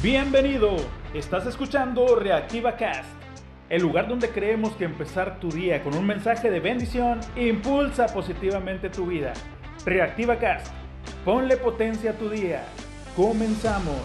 Bienvenido, estás escuchando Reactiva Cast, el lugar donde creemos que empezar tu día con un mensaje de bendición impulsa positivamente tu vida. Reactiva Cast, ponle potencia a tu día. Comenzamos.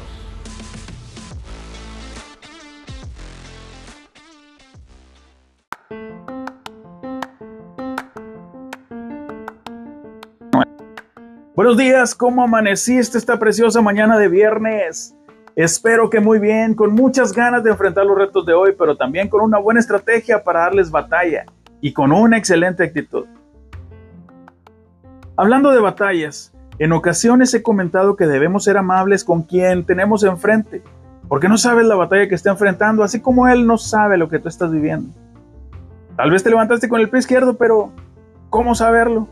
Buenos días, ¿cómo amaneciste esta preciosa mañana de viernes? Espero que muy bien, con muchas ganas de enfrentar los retos de hoy, pero también con una buena estrategia para darles batalla y con una excelente actitud. Hablando de batallas, en ocasiones he comentado que debemos ser amables con quien tenemos enfrente, porque no sabes la batalla que está enfrentando, así como él no sabe lo que tú estás viviendo. Tal vez te levantaste con el pie izquierdo, pero ¿cómo saberlo?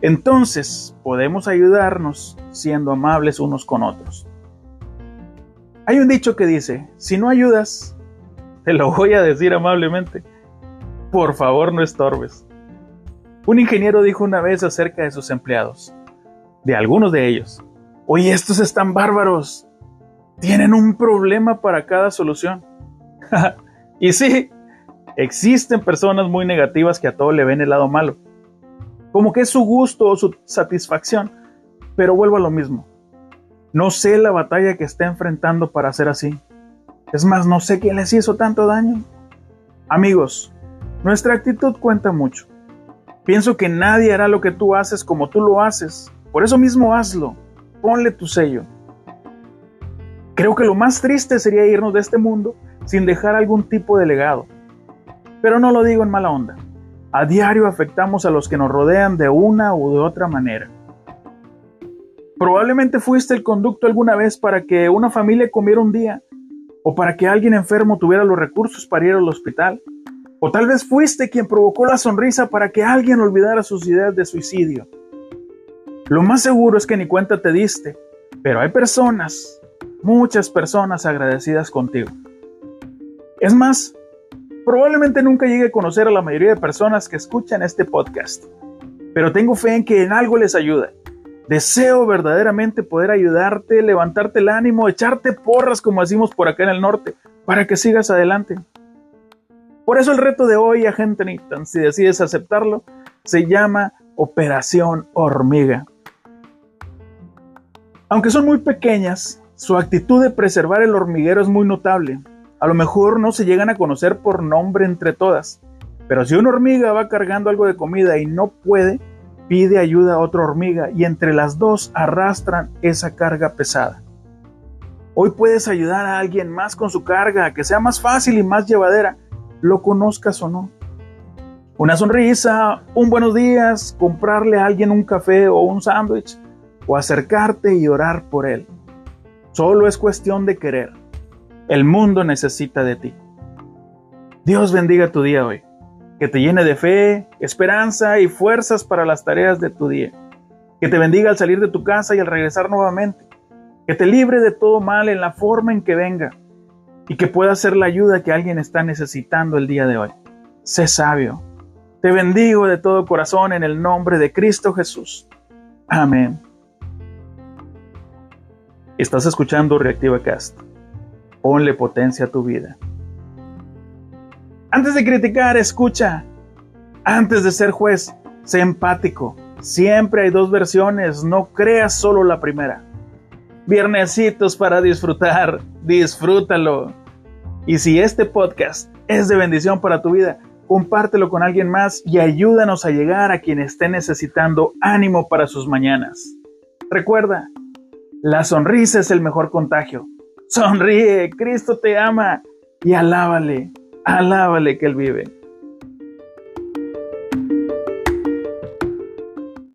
Entonces podemos ayudarnos siendo amables unos con otros. Hay un dicho que dice, si no ayudas, te lo voy a decir amablemente, por favor no estorbes. Un ingeniero dijo una vez acerca de sus empleados, de algunos de ellos, oye, estos están bárbaros, tienen un problema para cada solución. y sí, existen personas muy negativas que a todo le ven el lado malo, como que es su gusto o su satisfacción, pero vuelvo a lo mismo. No sé la batalla que está enfrentando para ser así. Es más, no sé quién les hizo tanto daño. Amigos, nuestra actitud cuenta mucho. Pienso que nadie hará lo que tú haces como tú lo haces. Por eso mismo hazlo. Ponle tu sello. Creo que lo más triste sería irnos de este mundo sin dejar algún tipo de legado. Pero no lo digo en mala onda. A diario afectamos a los que nos rodean de una u de otra manera. Probablemente fuiste el conducto alguna vez para que una familia comiera un día, o para que alguien enfermo tuviera los recursos para ir al hospital, o tal vez fuiste quien provocó la sonrisa para que alguien olvidara sus ideas de suicidio. Lo más seguro es que ni cuenta te diste, pero hay personas, muchas personas agradecidas contigo. Es más, probablemente nunca llegue a conocer a la mayoría de personas que escuchan este podcast, pero tengo fe en que en algo les ayuda Deseo verdaderamente poder ayudarte, levantarte el ánimo, echarte porras como decimos por acá en el norte, para que sigas adelante. Por eso el reto de hoy, agente Nitan, si decides aceptarlo, se llama Operación Hormiga. Aunque son muy pequeñas, su actitud de preservar el hormiguero es muy notable. A lo mejor no se llegan a conocer por nombre entre todas, pero si una hormiga va cargando algo de comida y no puede, pide ayuda a otra hormiga y entre las dos arrastran esa carga pesada. Hoy puedes ayudar a alguien más con su carga, que sea más fácil y más llevadera, lo conozcas o no. Una sonrisa, un buenos días, comprarle a alguien un café o un sándwich, o acercarte y orar por él. Solo es cuestión de querer. El mundo necesita de ti. Dios bendiga tu día hoy que te llene de fe, esperanza y fuerzas para las tareas de tu día. Que te bendiga al salir de tu casa y al regresar nuevamente. Que te libre de todo mal en la forma en que venga. Y que pueda ser la ayuda que alguien está necesitando el día de hoy. Sé sabio. Te bendigo de todo corazón en el nombre de Cristo Jesús. Amén. Estás escuchando Reactiva Cast. Ponle potencia a tu vida. Antes de criticar, escucha. Antes de ser juez, sé empático. Siempre hay dos versiones, no creas solo la primera. Viernesitos para disfrutar, disfrútalo. Y si este podcast es de bendición para tu vida, compártelo con alguien más y ayúdanos a llegar a quien esté necesitando ánimo para sus mañanas. Recuerda, la sonrisa es el mejor contagio. Sonríe, Cristo te ama y alábale. Alábale que Él vive.